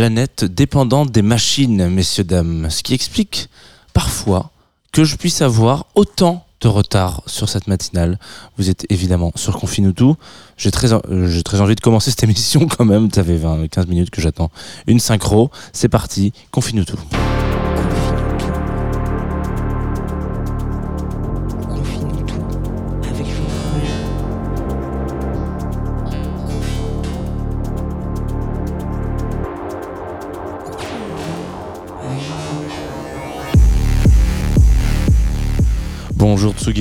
planète dépendante des machines, messieurs, dames, ce qui explique parfois que je puisse avoir autant de retard sur cette matinale. Vous êtes évidemment sur Confine. J'ai très, j'ai très envie de commencer cette émission quand même. Ça fait 20, 15 minutes que j'attends une synchro. C'est parti, Confine tout.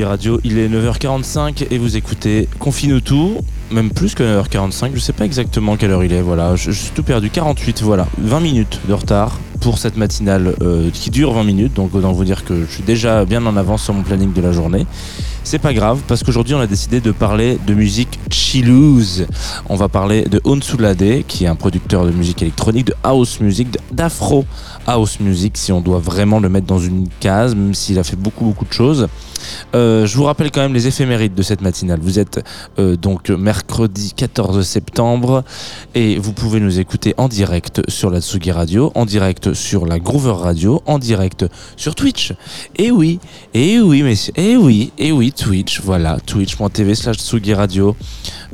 Radio, il est 9h45 et vous écoutez Confine tout, même plus que 9h45, je sais pas exactement quelle heure il est, voilà, je, suis tout perdu, 48, voilà, 20 minutes de retard pour cette matinale euh, qui dure 20 minutes, donc autant vous dire que je suis déjà bien en avance sur mon planning de la journée. C'est pas grave parce qu'aujourd'hui on a décidé de parler de musique chillouse. On va parler de Onsulade qui est un producteur de musique électronique, de house music, d'afro house music si on doit vraiment le mettre dans une case, même s'il a fait beaucoup beaucoup de choses. Euh, je vous rappelle quand même les éphémérides de cette matinale. Vous êtes euh, donc mercredi 14 septembre et vous pouvez nous écouter en direct sur la Tsugi Radio, en direct sur la Groover Radio, en direct sur Twitch. Et oui, et oui, messieurs, et oui, et oui, Twitch, voilà, twitch.tv slash Tsugi Radio.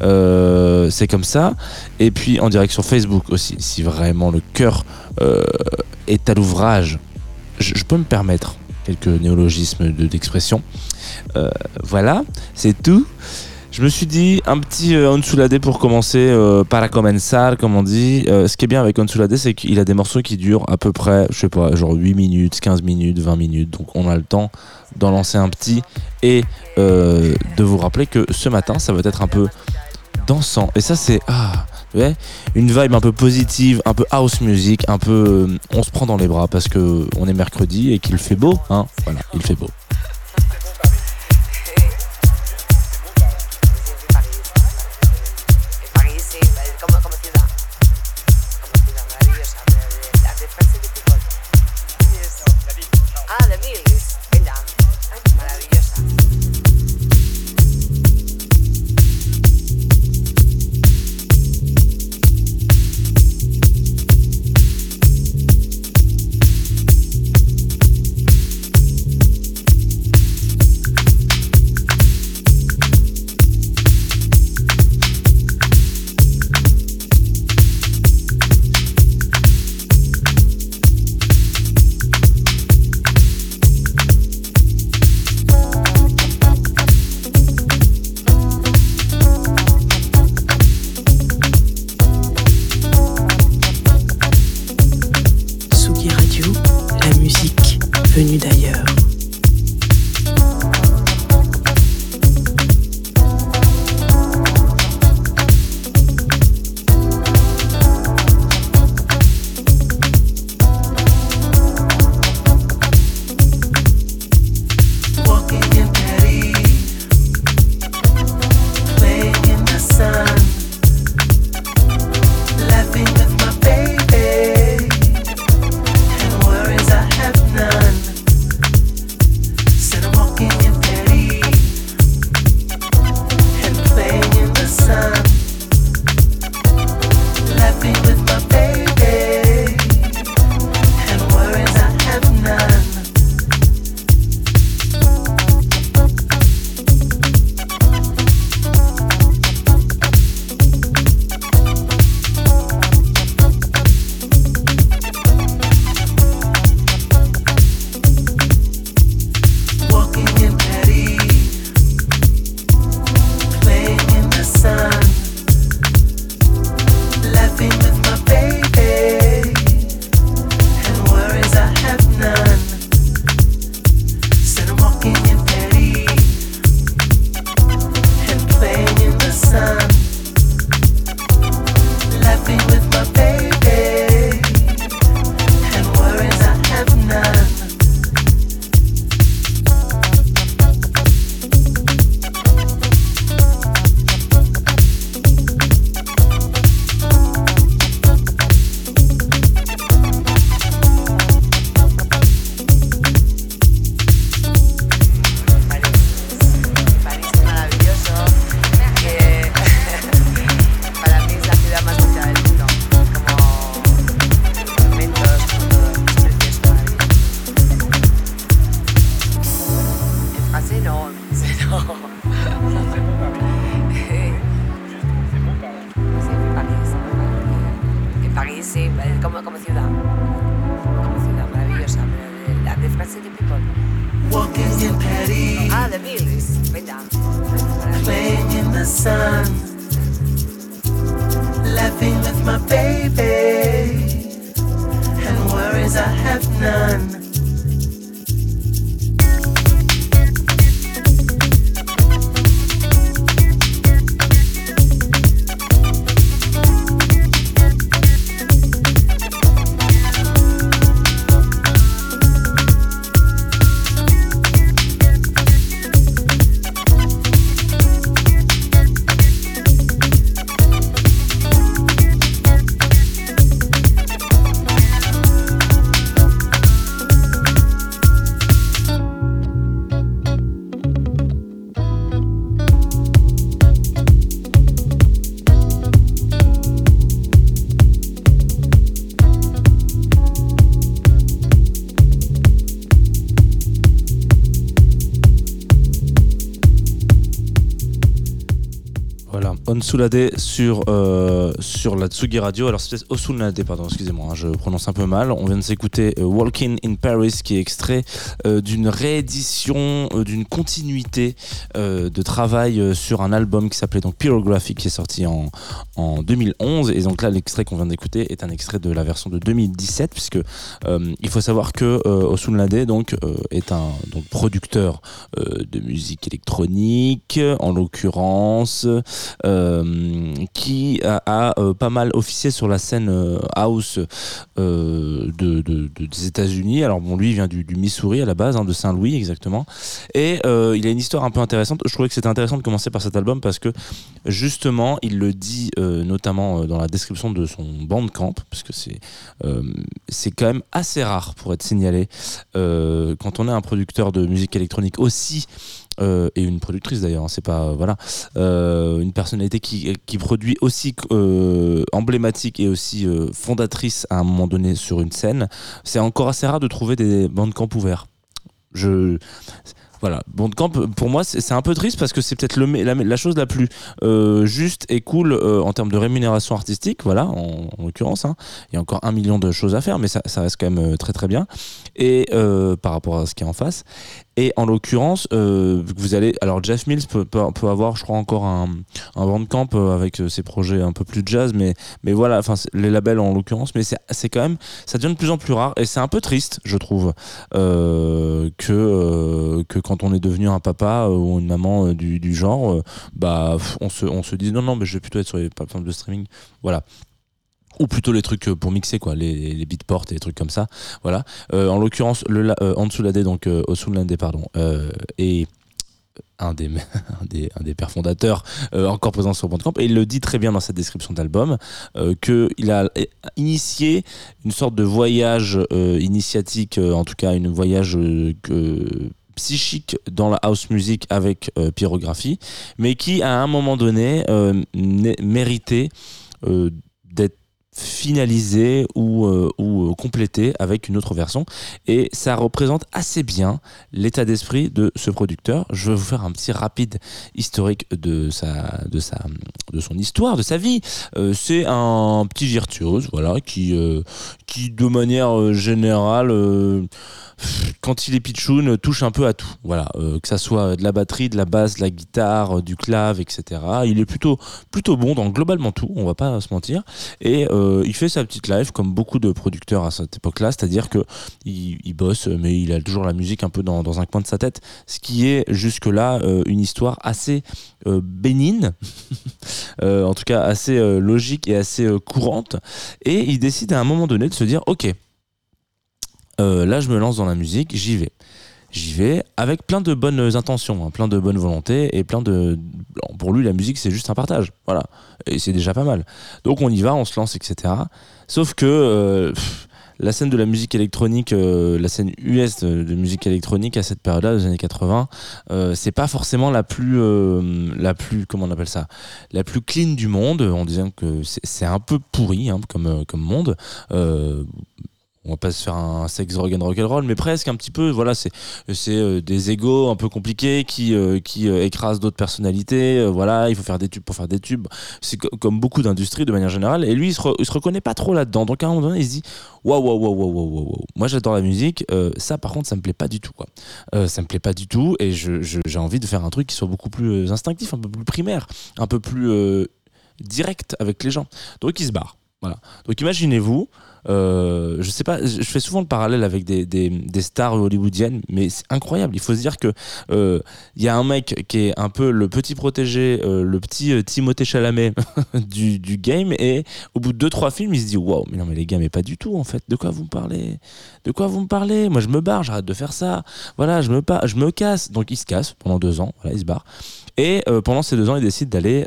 Euh, c'est comme ça. Et puis en direct sur Facebook aussi, si vraiment le cœur est à l'ouvrage. Je, peux me permettre quelques néologismes d'expression. Euh, voilà, c'est tout. Je me suis dit un petit euh, Onsulade pour commencer, euh, para comenzar, comme on dit. Euh, ce qui est bien avec Onsulade, c'est qu'il a des morceaux qui durent à peu près, je sais pas, genre 8 minutes, 15 minutes, 20 minutes. Donc on a le temps d'en lancer un petit et de vous rappeler que ce matin, ça va être un peu dansant. Et ça, c'est. Ah, une vibe un peu positive, un peu house music, un peu. on se prend dans les bras parce que on est mercredi et qu'il fait beau, hein. Voilà, il fait beau. Como, como ciudad. Como ciudad maravillosa. La de Francis People. Walking in Paris. Ah, The Beatles. Venga. Playing in the sun. Laughing with my baby. And worries I have none. Onsulade sur, euh, sur la Tsugi Radio. Alors c'est Osunade, pardon, excusez-moi, hein, je prononce un peu mal. On vient de s'écouter euh, Walking in Paris qui est extrait euh, d'une réédition, d'une continuité de travail sur un album qui s'appelait donc Pyrography qui est sorti en, en 2011. Et donc là, l'extrait qu'on vient d'écouter est un extrait de la version de 2017 puisque il faut savoir que Osunade donc, est un producteur de musique électronique, en l'occurrence. Qui a, euh, pas mal officié sur la scène euh, house de, des États-Unis. Alors bon, lui il vient du, Missouri à la base, hein, de Saint-Louis exactement, et il a une histoire un peu intéressante. Je trouvais que c'était intéressant de commencer par cet album parce que justement, il le dit notamment dans la description de son bandcamp, parce que c'est c'est quand même assez rare pour être signalé quand on est un producteur de musique électronique aussi euh, et une productrice d'ailleurs, hein, c'est pas voilà euh, une personnalité qui, qui produit aussi euh, emblématique et aussi fondatrice à un moment donné sur une scène. C'est encore assez rare de trouver des bandes camp ouverts. Je voilà, Bandcamp, pour moi, c'est un peu triste parce que c'est peut-être la, la, chose la plus euh, juste et cool euh, en termes de rémunération artistique, voilà, en, l'occurrence. Hein. Il y a encore un million de choses à faire, mais ça, reste quand même euh, très très bien. Et par rapport à ce qui est en face. Et en l'occurrence, vous allez. Alors, Jeff Mills peut, avoir, je crois, encore un, un Bandcamp avec ses projets un peu plus jazz, mais, mais voilà, enfin, les labels en l'occurrence, mais c'est quand même. Ça devient de plus en plus rare et c'est un peu triste, je trouve, que, que quand on est devenu un papa euh, ou une maman euh, du, genre, euh, bah, on se, on se dit non, non, mais je vais plutôt être sur les plateformes de streaming. Voilà ou plutôt les trucs pour mixer quoi. Les, les beatports et les trucs comme ça. Voilà. En l'occurrence le euh, en dessous donc euh, pardon et un des, un des, un des pères fondateurs encore présent sur Bandcamp et il le dit très bien dans sa description d'album euh, qu'il a initié une sorte de voyage initiatique en tout cas une voyage que psychique dans la house music avec euh, pyrographie, mais qui à un moment donné euh, méritait euh, d'être finalisé ou, ou complété avec une autre version et ça représente assez bien l'état d'esprit de ce producteur je vais vous faire un petit rapide historique de sa de sa de son histoire de sa vie c'est un petit virtuose voilà qui qui de manière générale quand il est pitchoun, touche un peu à tout. Voilà, euh, que ça soit de la batterie, de la basse, de la guitare, euh, du clave, etc. Il est plutôt plutôt bon dans globalement tout. On va pas se mentir. Et euh, il fait sa petite live comme beaucoup de producteurs à cette époque-là, c'est-à-dire que il, bosse, mais il a toujours la musique un peu dans, un coin de sa tête, ce qui est jusque-là une histoire assez bénigne, en tout cas assez logique et assez courante. Et il décide à un moment donné de se dire, ok euh, là je me lance dans la musique, j'y vais. J'y vais avec plein de bonnes intentions, hein, plein de bonnes volontés et plein de. Pour lui, la musique, c'est juste un partage. Voilà. Et c'est déjà pas mal. Donc on y va, on se lance, etc. Sauf que. Euh, la scène de la musique électronique, euh, la scène US de, musique électronique à cette période-là, des années 80, c'est pas forcément la plus, la plus, comment on appelle ça, la plus clean du monde, en disant que c'est un peu pourri hein, comme, comme monde on va pas se faire un sex rock and roll mais presque un petit peu voilà c'est c'est euh, des égos un peu compliqués qui euh, qui euh, écrasent d'autres personnalités voilà il faut faire des tubes pour faire des tubes. C'est comme beaucoup d'industries de manière générale et lui il se, se reconnaît pas trop là-dedans. Donc à un moment donné il se dit waouh waouh waouh waouh waouh moi j'adore la musique ça par contre ça me plaît pas du tout quoi. Ça me plaît pas du tout et je j'ai envie de faire un truc qui soit beaucoup plus instinctif un peu plus primaire un peu plus direct avec les gens. Donc il se barre. Voilà. Donc imaginez-vous euh, je sais pas, je fais souvent le parallèle avec des, des, stars hollywoodiennes, mais c'est incroyable. Il faut se dire que il euh, y a un mec qui est un peu le petit protégé, euh, le petit Timothée Chalamet du, du, game, et au bout de deux trois films, il se dit waouh, mais non mais les gars, mais pas du tout en fait. De quoi vous me parlez? De quoi vous me parlez? Moi, je me barre, j'arrête de faire ça. Voilà, je me je me casse. Donc il se casse pendant deux ans. Voilà, il se barre. Et pendant ces deux ans, il décide d'aller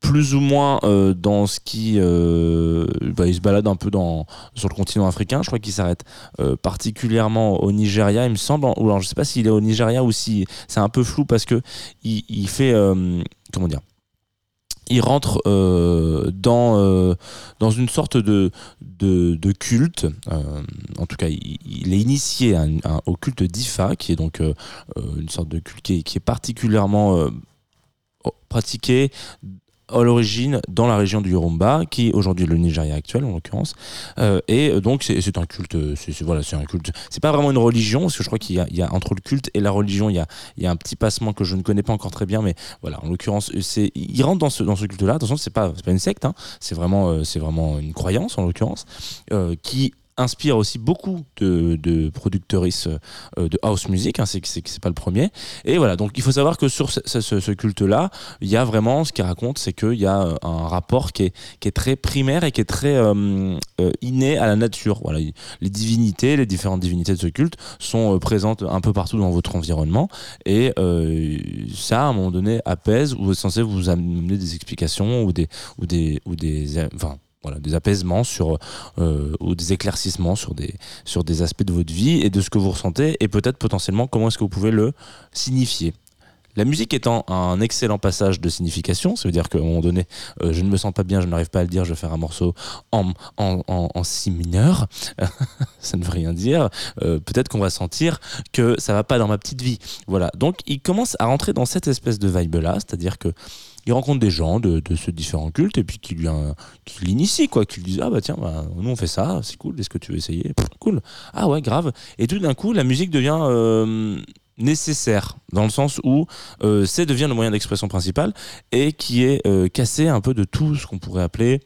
plus ou moins euh, dans ce qui euh, bah, il se balade un peu dans sur le continent africain je crois qu'il s'arrête euh, particulièrement au Nigeria il me semble ou alors je sais pas s'il est au Nigeria ou si c'est un peu flou parce que il, fait comment dire il rentre dans dans une sorte de de, culte en tout cas il, il est initié au culte d'Ifa qui est donc une sorte de culte qui est, qui est particulièrement pratiqué à l'origine dans la région du Yorumba, qui est aujourd'hui le Nigeria actuel en l'occurrence. Euh, et euh, donc c'est un culte, c'est voilà, c'est un culte. C'est pas vraiment une religion, parce que je crois qu'il y, a entre le culte et la religion, il y a, un petit passement que je ne connais pas encore très bien, mais voilà, en l'occurrence, il rentre dans ce culte-là. Attention, c'est pas c'est pas une secte, hein, c'est vraiment euh, c'est vraiment une croyance en l'occurrence qui inspire aussi beaucoup de, de euh, de house music, hein, c'est c'est pas le premier. Et voilà, donc il faut savoir que sur ce, culte-là, il y a vraiment ce qu'il raconte, c'est qu'il y a euh, un rapport qui est, très primaire et qui est très euh, inné à la nature. Voilà, les divinités, les différentes divinités de ce culte sont présentes un peu partout dans votre environnement et ça, à un moment donné, apaise ou est censé vous amener des explications ou des ou des ou des enfin voilà, des apaisements sur euh, ou des éclaircissements sur des sur des aspects de votre vie et de ce que vous ressentez et peut-être potentiellement comment est-ce que vous pouvez le signifier. La musique étant un excellent passage de signification, ça veut dire qu'à un moment donné, euh, je ne me sens pas bien, je n'arrive pas à le dire, je vais faire un morceau en, en, en, si mineur, ça ne veut rien dire, euh, peut-être qu'on va sentir que ça va pas dans ma petite vie. Voilà, donc il commence à rentrer dans cette espèce de vibe-là, c'est-à-dire que il rencontre des gens de, de ce différents cultes et puis qui lui qui l'initie quoi qui lui disent ah bah tiens bah, nous on fait ça c'est cool est-ce que tu veux essayer? Cool. Ah ouais grave. Et tout d'un coup la musique devient euh, nécessaire dans le sens où euh, c'est devient le moyen d'expression principal et qui est euh, cassé un peu de tout ce qu'on pourrait appeler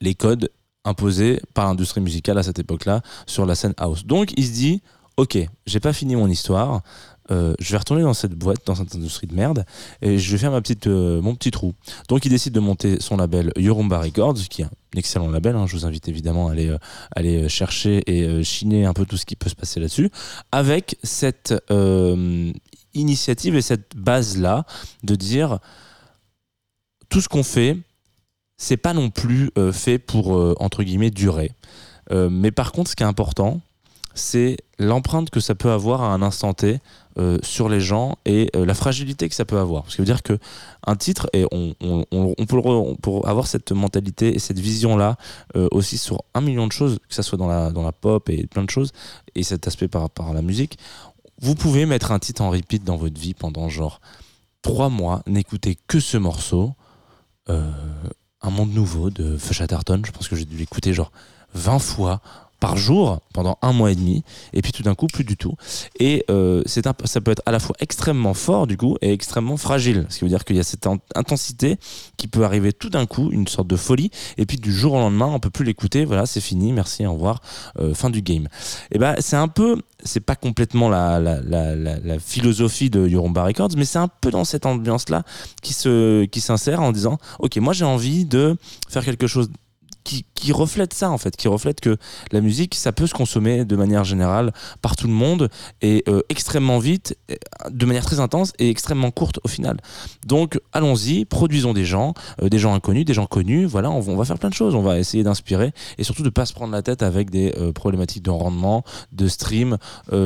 les codes imposés par l'industrie musicale à cette époque-là sur la scène house. Donc il se dit ok, j'ai pas fini mon histoire, euh, je vais retourner dans cette boîte, dans cette industrie de merde, et je vais faire ma petite, euh, mon petit trou. Donc il décide de monter son label Yorumba Records, qui est un excellent label. Hein, je vous invite évidemment à aller, euh, aller chercher et chiner un peu tout ce qui peut se passer là-dessus, avec cette initiative et cette base-là de dire tout ce qu'on fait, c'est pas non plus fait pour entre guillemets durer. mais par contre, ce qui est important, c'est l'empreinte que ça peut avoir à un instant T euh, sur les gens et euh, la fragilité que ça peut avoir. Ce qui veut dire que un titre, et on, peut, avoir cette mentalité et cette vision-là euh, aussi sur un million de choses, que ça soit dans la, pop et plein de choses, et cet aspect par rapport à la musique, vous pouvez mettre un titre en repeat dans votre vie pendant genre trois mois, n'écoutez que ce morceau, Un monde nouveau de Fush Atherton, je pense que j'ai dû l'écouter genre 20 fois par jour pendant un mois et demi et puis tout d'un coup plus du tout. Et euh, c'est un, ça peut être à la fois extrêmement fort du coup et extrêmement fragile. Ce qui veut dire qu'il y a cette intensité qui peut arriver tout d'un coup une sorte de folie et puis du jour au lendemain on peut plus l'écouter. Voilà c'est fini merci au revoir euh, fin du game. Et ben c'est un peu c'est pas complètement la, la, la, la, philosophie de Yorumba Records mais c'est un peu dans cette ambiance là qui se qui s'insère en disant ok moi j'ai envie de faire quelque chose qui, reflète ça en fait, qui reflète que la musique, ça peut se consommer de manière générale par tout le monde et euh, extrêmement vite, de manière très intense et extrêmement courte au final. Donc allons-y, produisons des gens, euh, des gens inconnus, des gens connus. Voilà, on, va faire plein de choses, on va essayer d'inspirer et surtout de pas se prendre la tête avec des euh, problématiques de rendement, de stream.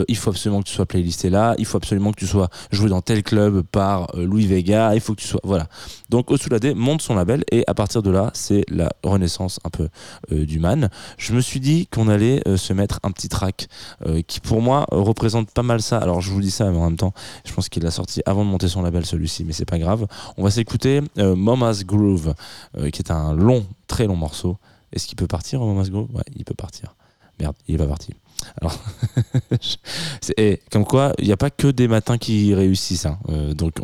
il faut absolument que tu sois playlisté là, il faut absolument que tu sois joué dans tel club par Louis Vega, il faut que tu sois voilà. Donc Osulade monte son label et à partir de là, c'est la renaissance un peu du man, je me suis dit qu'on allait se mettre un petit track qui pour moi représente pas mal ça. Alors je vous dis ça, mais en même temps, je pense qu'il l'a sorti avant de monter son label celui-ci, mais c'est pas grave. On va s'écouter Mama's Groove, qui est un long, très long morceau. Est-ce qu'il peut partir, Mama's Groove? Ouais, il peut partir. Merde, il est pas parti. Et comme quoi, il n'y a pas que des matins qui réussissent. Hein. Euh, donc,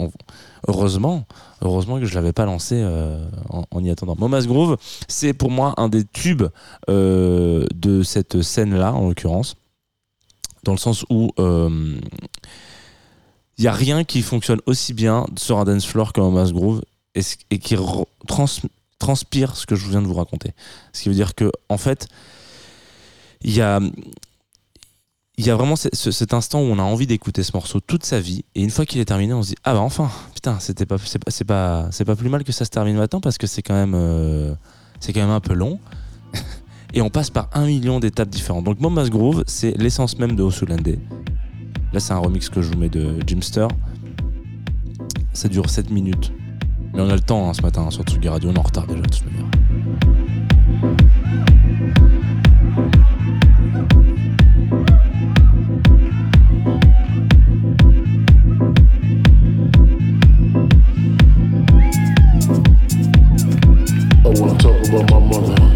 heureusement, heureusement que je l'avais pas lancé euh, en, y attendant. Momas Groove, c'est pour moi un des tubes euh, de cette scène-là, en l'occurrence, dans le sens où il n'y a rien qui fonctionne aussi bien sur un dance floor que Momas Groove et, et qui transpire ce que je viens de vous raconter. Ce qui veut dire que, en fait, il y a il y a vraiment cet instant où on a envie d'écouter ce morceau toute sa vie et une fois qu'il est terminé on se dit ah bah enfin putain c'était pas c'est pas c'est pas plus mal que ça se termine maintenant parce que c'est quand même euh, c'est quand même un peu long. Et on passe par un million d'étapes différentes. Donc Momas Groove c'est l'essence même de Osulande là c'est un remix que je vous mets de Jimster. Ça dure 7 minutes. Mais on a le temps hein, ce matin hein, sur Tsugi Radio. On est en retard déjà de toute manière wanna talk about my mother.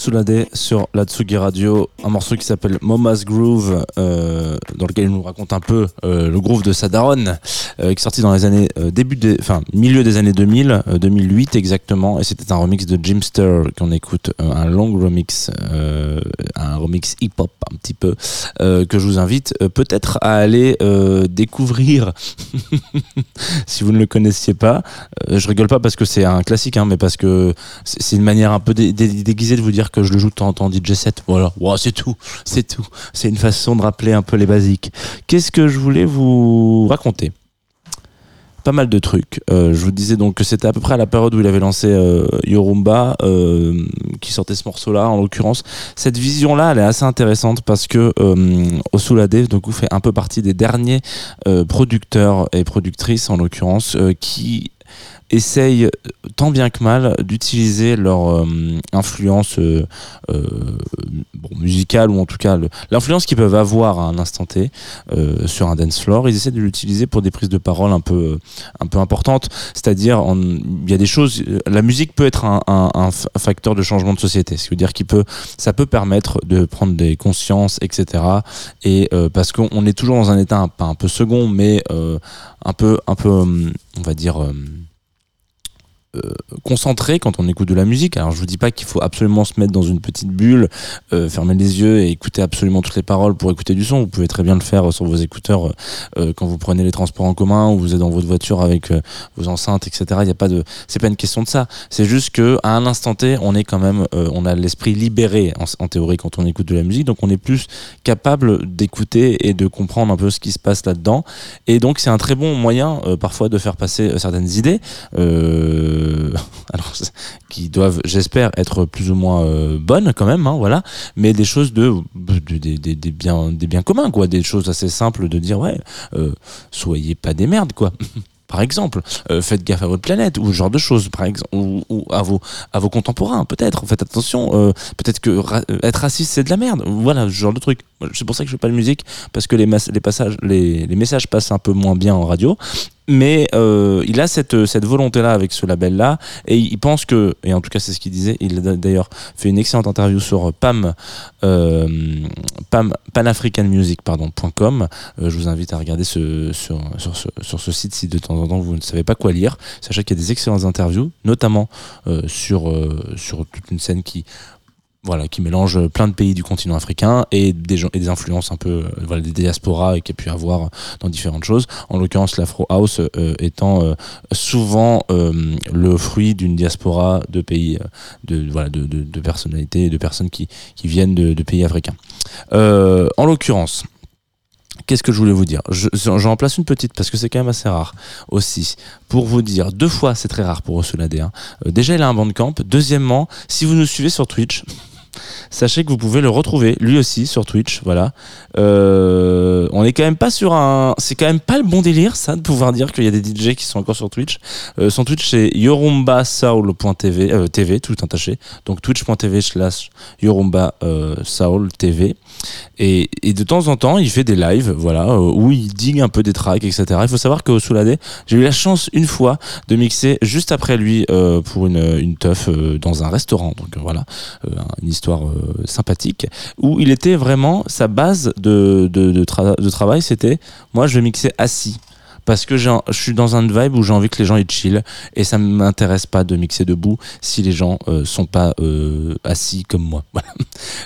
Osulade sur la Tsugi Radio, un morceau qui s'appelle Moma's Groove, euh, dans lequel il nous raconte un peu euh, le groove de Sadaron, euh, qui est sorti dans les années début des, enfin milieu des années 2000, 2008 exactement, et c'était un remix de Jimster qu'on écoute, un long remix, un remix hip-hop un petit peu, que je vous invite peut-être à aller découvrir si vous ne le connaissiez pas. je rigole pas parce que c'est un classique, hein, mais parce que c'est une manière un peu déguisée de vous dire que je le joue de DJ 7 Voilà, c'est tout, c'est tout. C'est une façon de rappeler un peu les basiques. Qu'est-ce que je voulais vous raconter? Pas mal de trucs. Euh, je vous disais donc que c'était à peu près à la période où il avait lancé euh, Yorumba, euh, qui sortait ce morceau-là en l'occurrence. Cette vision-là, elle est assez intéressante parce que Osulade donc fait un peu partie des derniers producteurs et productrices en l'occurrence qui essayent tant bien que mal d'utiliser leur euh, influence euh, euh, musicale ou en tout cas l'influence qu'ils peuvent avoir à un instant T sur un dance floor. Ils essaient de l'utiliser pour des prises de parole un peu, un peu importantes. C'est-à-dire, il y a des choses. La musique peut être un, facteur de changement de société. Ce veut dire peut, ça peut permettre de prendre des consciences, etc. Et parce qu'on est toujours dans un état pas un peu second, mais un peu, un peu, on va dire euh, concentré quand on écoute de la musique. Alors je vous dis pas qu'il faut absolument se mettre dans une petite bulle, euh, fermer les yeux et écouter absolument toutes les paroles pour écouter du son. Vous pouvez très bien le faire sur vos écouteurs euh, quand vous prenez les transports en commun ou vous êtes dans votre voiture avec vos enceintes, etc. Il y a pas de, c'est pas une question de ça. C'est juste que à un instant T, on est quand même, on a l'esprit libéré en, théorie quand on écoute de la musique, donc on est plus capable d'écouter et de comprendre un peu ce qui se passe là-dedans. Et donc c'est un très bon moyen parfois de faire passer certaines idées. Euh, euh, qui doivent, j'espère, être plus ou moins euh, bonnes quand même, hein, voilà, mais des choses de, des, des, biens, des communs, quoi, des choses assez simples de dire ouais, euh, soyez pas des merdes, quoi. par exemple, faites gaffe à votre planète ou ce genre de choses, par exemple, ou, à vos à vos contemporains, peut-être. Faites attention, peut-être que être raciste c'est de la merde. Voilà, ce genre de truc. C'est pour ça que je fais pas de musique parce que les, les passages, les, les messages passent un peu moins bien en radio mais euh, il a cette, cette volonté-là avec ce label-là, et il pense que, et en tout cas c'est ce qu'il disait, il a d'ailleurs fait une excellente interview sur PAM, euh, PAM panafricanmusic.com. Euh, je vous invite à regarder ce, sur, sur, ce, sur ce site si de temps en temps vous ne savez pas quoi lire. Sachez qu'il y a des excellentes interviews, notamment euh, sur, sur toute une scène qui voilà, qui mélange plein de pays du continent africain et des, gens, et des influences un peu, euh, voilà, des diasporas qu'il y a pu avoir dans différentes choses. En l'occurrence, l'Afro House euh, étant euh, souvent le fruit d'une diaspora de pays, de, voilà, de, de, personnalités, de personnes qui, qui viennent de, pays africains. en l'occurrence, Qu'est-ce que je voulais vous dire? J'en place une petite parce que c'est quand même assez rare aussi. Pour vous dire, deux fois c'est très rare pour Osunade. Hein. déjà il a un bandcamp. Deuxièmement, si vous nous suivez sur Twitch, Sachez que vous pouvez le retrouver lui aussi sur Twitch. Voilà. Euh, on est quand même pas sur un. C'est quand même pas le bon délire, ça, de pouvoir dire qu'il y a des DJ qui sont encore sur Twitch. Euh, son Twitch, c'est yorumbasoul.tv, euh, TV, tout attaché. Donc twitch.tv slash yorumba soul TV. Et, de temps en temps, il fait des lives, voilà, où il digue un peu des tracks, etc. Il faut savoir que Soulade, j'ai eu la chance une fois de mixer juste après lui pour une, une teuf dans un restaurant. Donc voilà, une histoire sympathique, où il était vraiment sa base de, de, de, travail, c'était moi je vais mixer assis parce que je suis dans un vibe où j'ai envie que les gens y chill et ça m'intéresse pas de mixer debout si les gens euh, sont pas euh, assis comme moi.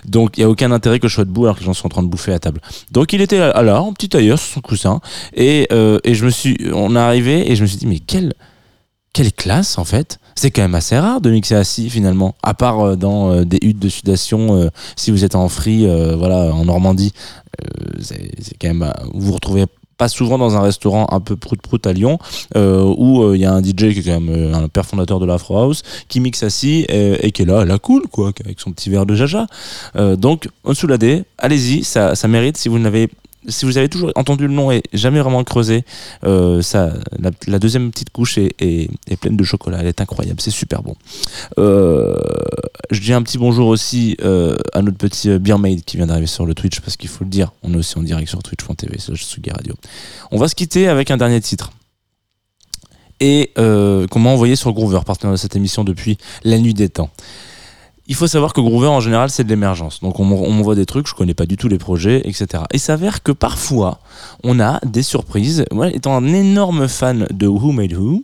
Donc il y a aucun intérêt que je sois debout alors que les gens sont en train de bouffer à table. Donc il était là, en petit tailleur sur son coussin et, euh, et je me suis, on est arrivé et je me suis dit mais quelle quelle classe en fait c'est quand même assez rare de mixer assis finalement, à part euh, dans des huttes de sudation, si vous êtes en free, voilà, en Normandie, c'est quand même, vous vous retrouvez pas souvent dans un restaurant un peu prout-prout à Lyon où il y a un DJ qui est quand même un père fondateur de l'Afro House qui mixe assis et, qui est là, la cool quoi, avec son petit verre de jaja. donc, on soulade, allez-y, ça, ça mérite si vous n'avez si vous avez toujours entendu le nom et jamais vraiment creusé, euh, ça, la, deuxième petite couche est, pleine de chocolat. Elle est incroyable, c'est super bon. Euh, je dis un petit bonjour aussi euh, à notre petit Beer Made qui vient d'arriver sur le Twitch parce qu'il faut le dire, on est aussi en direct sur twitch.tv, Sugi Radio. On va se quitter avec un dernier titre. Et qu'on m'a envoyé sur Groover, partenaire de cette émission depuis la nuit des temps. Il faut savoir que Groover en général c'est de l'émergence. Donc on m'envoie des trucs, je connais pas du tout les projets, etc. Et s'avère que parfois on a des surprises. Moi, étant un énorme fan de Who Made Who,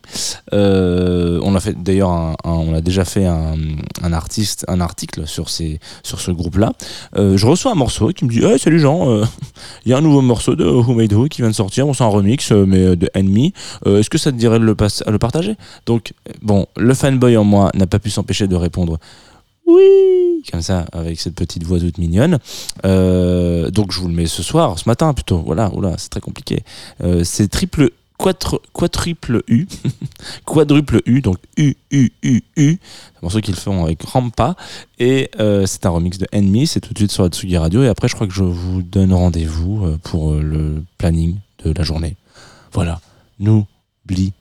euh, on a fait d'ailleurs, on a déjà fait un, artiste, un article sur ces, sur ce groupe-là. Euh, je reçois un morceau qui me dit, hey, salut Jean, euh, il y a un nouveau morceau de Who Made Who qui vient de sortir. Bon, c'est un remix, mais de Enemy. Est-ce que ça te dirait de le, le partager? Donc bon, le fanboy en moi n'a pas pu s'empêcher de répondre comme ça, avec cette petite voix toute mignonne. Euh, donc je vous le mets ce soir, ce matin plutôt. Voilà, oula, c'est très compliqué. Euh, c'est triple quatre, quadruple U, quadruple U, donc U, U, U, U. C'est un morceau qu'ils font avec Rampa. Et euh, c'est un remix de Enemy, c'est tout de suite sur la Tsugi Radio. Et après, je crois que je vous donne rendez-vous pour le planning de la journée. Voilà, n'oubliez